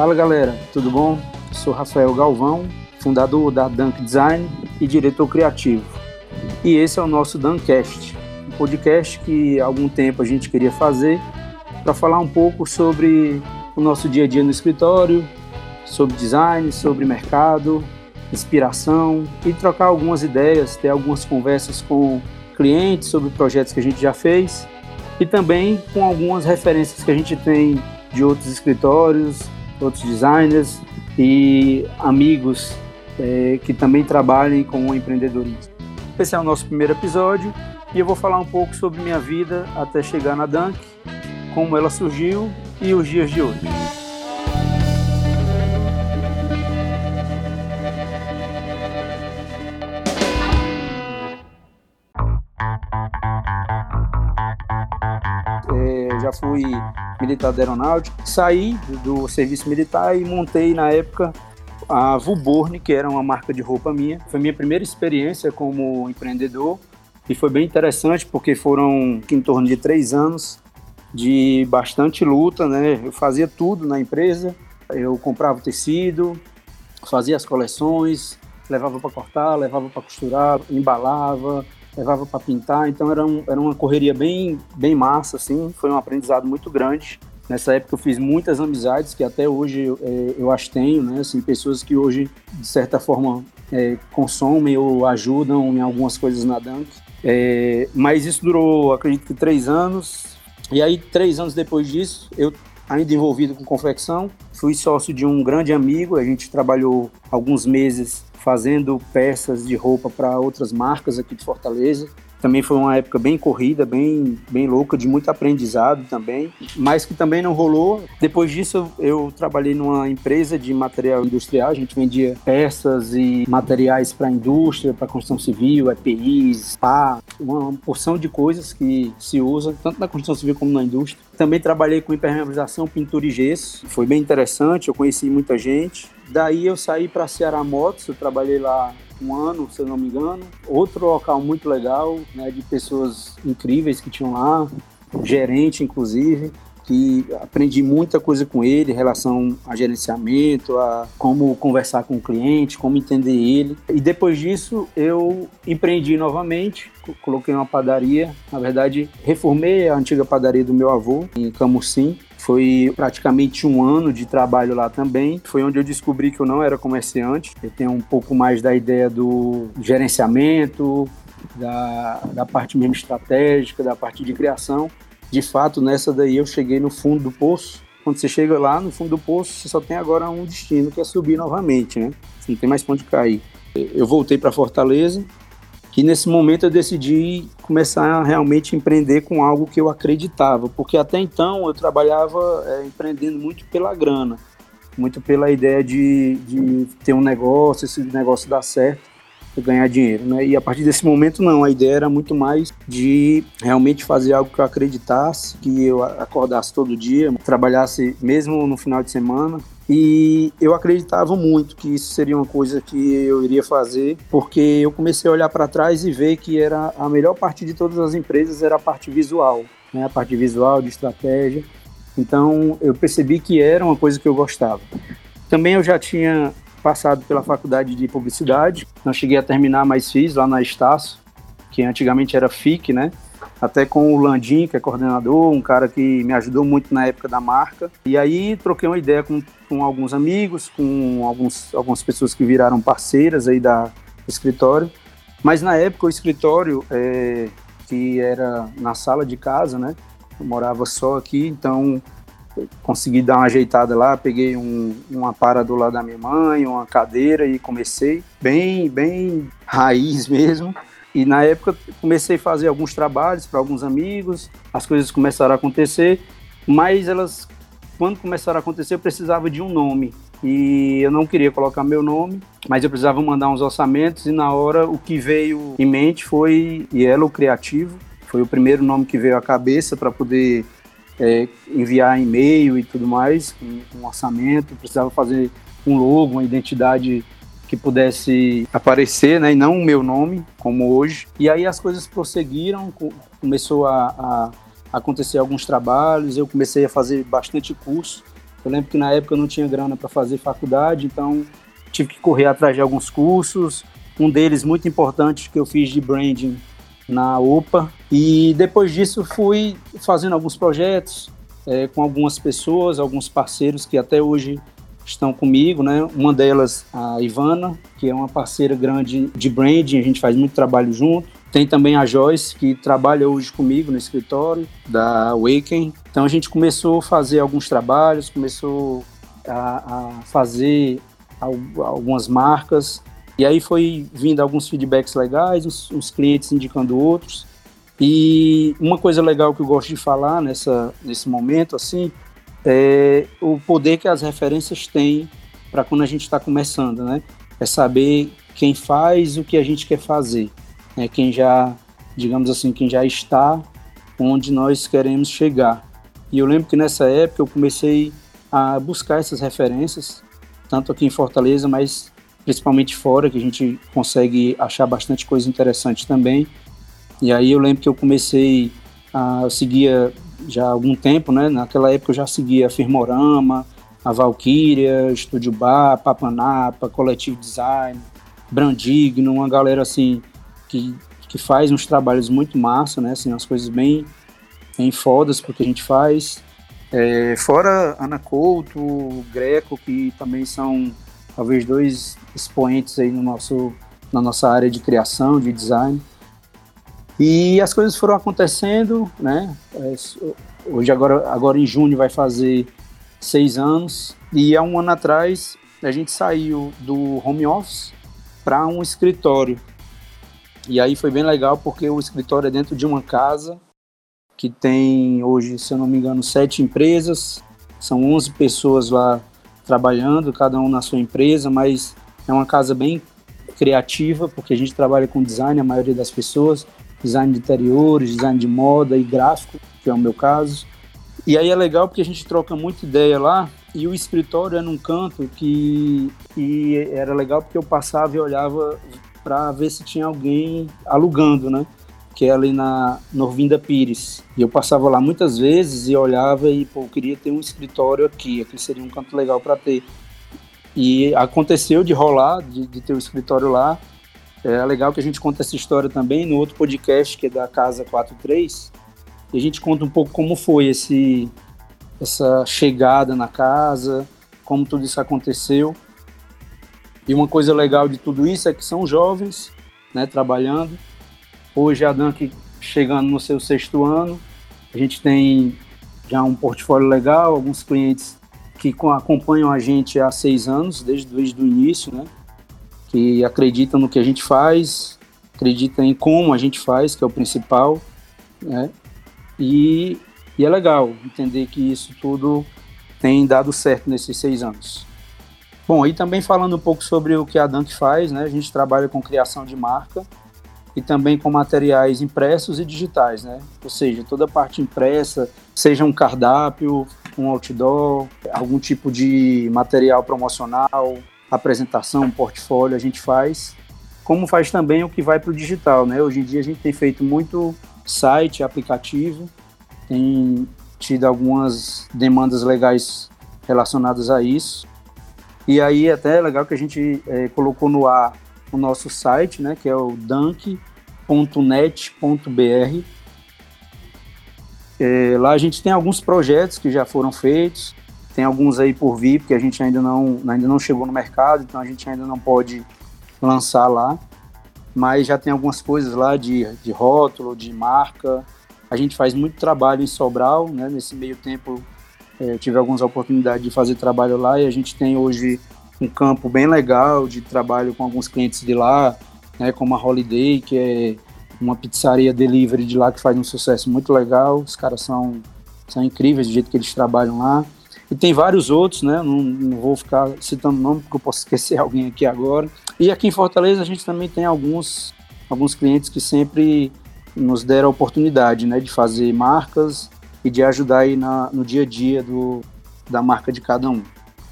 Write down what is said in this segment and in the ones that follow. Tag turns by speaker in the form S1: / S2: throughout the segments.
S1: Fala galera, tudo bom? Sou Rafael Galvão, fundador da Dunk Design e diretor criativo. E esse é o nosso Duncast, um podcast que há algum tempo a gente queria fazer para falar um pouco sobre o nosso dia a dia no escritório, sobre design, sobre mercado, inspiração e trocar algumas ideias, ter algumas conversas com clientes sobre projetos que a gente já fez e também com algumas referências que a gente tem de outros escritórios, outros designers e amigos é, que também trabalhem com empreendedorismo. Esse é o nosso primeiro episódio e eu vou falar um pouco sobre minha vida até chegar na Dunk, como ela surgiu e os dias de hoje. É, já fui militar da aeronáutica, saí do serviço militar e montei na época a Vuborne, que era uma marca de roupa minha. Foi minha primeira experiência como empreendedor e foi bem interessante porque foram em torno de três anos de bastante luta, né? Eu fazia tudo na empresa, eu comprava tecido, fazia as coleções, levava para cortar, levava para costurar, embalava, levava para pintar, então era, um, era uma correria bem, bem massa, assim, foi um aprendizado muito grande. Nessa época eu fiz muitas amizades que até hoje é, eu as tenho, né? Assim, pessoas que hoje, de certa forma, é, consomem ou ajudam em algumas coisas na Dunk. É, mas isso durou, acredito que três anos. E aí, três anos depois disso, eu ainda envolvido com confecção, fui sócio de um grande amigo. A gente trabalhou alguns meses fazendo peças de roupa para outras marcas aqui de Fortaleza. Também foi uma época bem corrida, bem, bem louca, de muito aprendizado também, mas que também não rolou. Depois disso, eu, trabalhei numa empresa de material industrial, a gente vendia peças e materiais para a indústria, para construção civil, EPIs, pá, uma porção de coisas que se usa tanto na construção civil como na indústria. Também trabalhei com impermeabilização, pintura e gesso, foi bem interessante, eu conheci muita gente. Daí eu saí para Ceará Motos, eu trabalhei lá um ano, se eu não me engano. Outro local muito legal, né, de pessoas incríveis que tinham lá, gerente inclusive, que aprendi muita coisa com ele em relação a gerenciamento, a como conversar com o cliente, como entender ele. E depois disso eu empreendi novamente, coloquei uma padaria, na verdade reformei a antiga padaria do meu avô em Camusim foi praticamente um ano de trabalho lá também. Foi onde eu descobri que eu não era comerciante. Eu tenho um pouco mais da ideia do gerenciamento, da, da parte mesmo estratégica, da parte de criação. De fato, nessa daí eu cheguei no fundo do poço. Quando você chega lá no fundo do poço, você só tem agora um destino, que é subir novamente, né? Você não tem mais ponto de cair. Eu voltei para Fortaleza, que nesse momento eu decidi começar a realmente empreender com algo que eu acreditava, porque até então eu trabalhava é, empreendendo muito pela grana, muito pela ideia de, de ter um negócio, esse negócio dar certo. e ganhar dinheiro, né? E a partir desse momento não, a ideia era muito mais de realmente fazer algo que eu acreditasse, que eu acordasse todo dia, trabalhasse mesmo no final de semana, e eu acreditava muito que isso seria uma coisa que eu iria fazer, porque eu comecei a olhar para trás e ver que era a melhor parte de todas as empresas era a parte visual, né? A parte visual de estratégia. Então eu percebi que era uma coisa que eu gostava. Também eu já tinha passado pela faculdade de publicidade, não cheguei a terminar, mas fiz lá na Estácio, que antigamente era FIC, né? até com o Landim, que é coordenador, um cara que me ajudou muito na época da marca. E aí troquei uma ideia com, com alguns amigos, com alguns, algumas pessoas que viraram parceiras aí da, do escritório. Mas na época o escritório, é, que era na sala de casa, né? Eu morava só aqui, então consegui dar uma ajeitada lá, peguei um, um aparador lá da minha mãe, uma cadeira e comecei bem, bem raiz mesmo. E na época comecei a fazer alguns trabalhos para alguns amigos, as coisas começaram a acontecer, mas elas, quando começaram a acontecer, eu precisava de um nome. E eu não queria colocar meu nome, mas eu precisava mandar uns orçamentos e na hora o que veio em mente foi Yellow Criativo. Foi o primeiro nome que veio à cabeça para poder é, enviar e-mail e tudo mais, um, orçamento. precisava fazer um logo, uma identidade que pudesse aparecer, né, e não o meu nome, como hoje. E aí as coisas prosseguiram, começou a, a acontecer alguns trabalhos, eu comecei a fazer bastante curso Eu lembro que na época eu não tinha grana para fazer faculdade, então tive que correr atrás de alguns cursos. Um deles muito importante que eu fiz de branding na UPA. E depois disso fui fazendo alguns projetos é, com algumas pessoas, alguns parceiros que até hoje estão comigo, né? Uma delas, a Ivana, que é uma parceira grande de branding, a gente faz muito trabalho junto. Tem também a Joyce, que trabalha hoje comigo no escritório da Awaken. Então a gente começou a fazer alguns trabalhos, começou a, a fazer algumas marcas. E aí foi vindo alguns feedbacks legais, uns, clientes indicando outros. E uma coisa legal que eu gosto de falar nessa, nesse momento, assim, é o poder que as referências têm para quando a gente está começando, né? É saber quem faz o que a gente quer fazer, né? quem já, digamos assim, quem já está onde nós queremos chegar. E eu lembro que nessa época eu comecei a buscar essas referências, tanto aqui em Fortaleza, mas principalmente fora, que a gente consegue achar bastante coisa interessante também. E aí eu lembro que eu comecei a seguir já há algum tempo, né? Naquela época eu já seguia a Firmorama, a Valkyria, Estúdio Bar, Papanapa, Coletivo Design, Brandigno, uma galera assim que, que faz uns trabalhos muito massa, né? Assim, umas coisas bem, bem fodas porque a gente faz. É, fora Ana Couto, Greco, que também são talvez dois expoentes aí no nosso, na nossa área de criação, de design. E as coisas foram acontecendo, né? É, hoje, agora, agora em junho, vai fazer seis anos. E há um ano atrás, a gente saiu do home office para um escritório. E aí foi bem legal, porque o escritório é dentro de uma casa que tem hoje, se eu não me engano, sete empresas. São 11 pessoas lá trabalhando, cada um na sua empresa, mas é uma casa bem criativa, porque a gente trabalha com design, a maioria das pessoas design de interiores, design de moda e gráfico, que é o meu caso. E aí é legal porque a gente troca muita ideia lá e o escritório é num canto que e era legal porque eu passava e olhava para ver se tinha alguém alugando, né? Que é ali na Norvinda Pires. E eu passava lá muitas vezes e olhava e pô, eu queria ter um escritório aqui, aqui seria um canto legal para ter. E aconteceu de rolar, de, de ter o um escritório lá, é legal que a gente conta essa história também no outro podcast que é da Casa 43. E a gente conta um pouco como foi esse, essa chegada na casa, como tudo isso aconteceu. E uma coisa legal de tudo isso é que são jovens, né, trabalhando. Hoje a Dunk chegando no seu sexto ano, a gente tem já um portfólio legal, alguns clientes que acompanham a gente há seis anos, desde, desde o início, né? que acreditam no que a gente faz, acreditam em como a gente faz, que é o principal, né? E, e é legal entender que isso tudo tem dado certo nesses seis anos. Bom, e também falando um pouco sobre o que a Dunk faz, né? A gente trabalha com criação de marca e também com materiais impressos e digitais, né? Ou seja, toda a parte impressa, seja um cardápio, um outdoor, algum tipo de material promocional, apresentação, portfólio, a gente faz, como faz também o que vai para o digital, né? Hoje em dia a gente tem feito muito site, aplicativo, tem tido algumas demandas legais relacionadas a isso. E aí até é legal que a gente é, colocou no ar o nosso site, né, que é o dunk.net.br. É, lá a gente tem alguns projetos que já foram feitos, tem alguns aí por vir, porque a gente ainda não, ainda não chegou no mercado, então a gente ainda não pode lançar lá. Mas já tem algumas coisas lá de, de rótulo, de marca. A gente faz muito trabalho em Sobral, né? Nesse meio tempo é, tive algumas oportunidades de fazer trabalho lá e a gente tem hoje um campo bem legal de trabalho com alguns clientes de lá, né? Como a Holiday, que é uma pizzaria delivery de lá que faz um sucesso muito legal. Os caras são, são incríveis do jeito que eles trabalham lá. E tem vários outros, né? Não, não vou ficar citando nome porque eu posso esquecer alguém aqui agora. E aqui em Fortaleza a gente também tem alguns, alguns clientes que sempre nos deram a oportunidade, né? De fazer marcas e de ajudar aí na, no dia a dia do, da marca de cada um.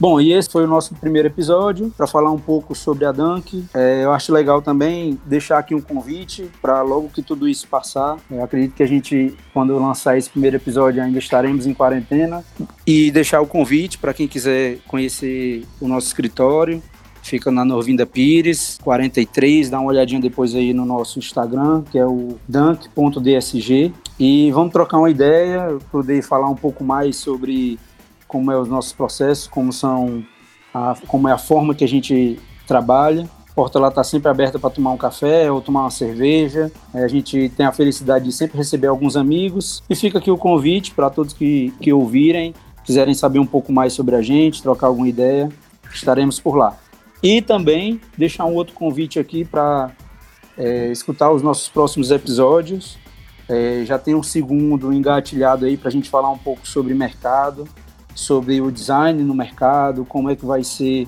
S1: Bom, e esse foi o nosso primeiro episódio para falar um pouco sobre a Dunk. É, eu acho legal também deixar aqui um convite para logo que tudo isso passar. Eu acredito que a gente, quando lançar esse primeiro episódio, ainda estaremos em quarentena. E deixar o convite para quem quiser conhecer o nosso escritório. Fica na Norvinda Pires, 43. Dá uma olhadinha depois aí no nosso Instagram, que é o dunk.dsg. E vamos trocar uma ideia, poder falar um pouco mais sobre como é os nossos processos, como são a, como é a forma que a gente trabalha. A porta lá está sempre aberta para tomar um café ou tomar uma cerveja. É, a gente tem a felicidade de sempre receber alguns amigos. E fica aqui o convite para todos que, que ouvirem, quiserem saber um pouco mais sobre a gente, trocar alguma ideia, estaremos por lá. E também deixar um outro convite aqui para é, escutar os nossos próximos episódios. É, já tem um segundo engatilhado aí para a gente falar um pouco sobre mercado, sobre o design no mercado, como é que vai ser,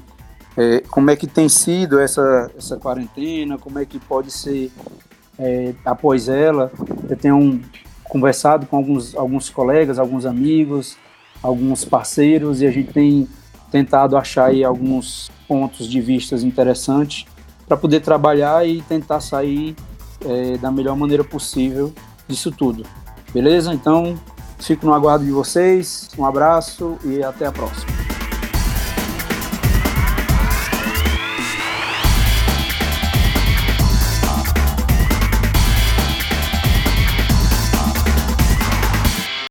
S1: é, como é que tem sido essa, essa quarentena, como é que pode ser é, após ela. Eu tenho conversado com alguns, alguns colegas, alguns amigos, alguns parceiros e a gente tem tentado achar aí alguns pontos de vistas interessantes para poder trabalhar e tentar sair é, da melhor maneira possível disso tudo. Beleza? Então, fico no aguardo de vocês. Um abraço e até a próxima.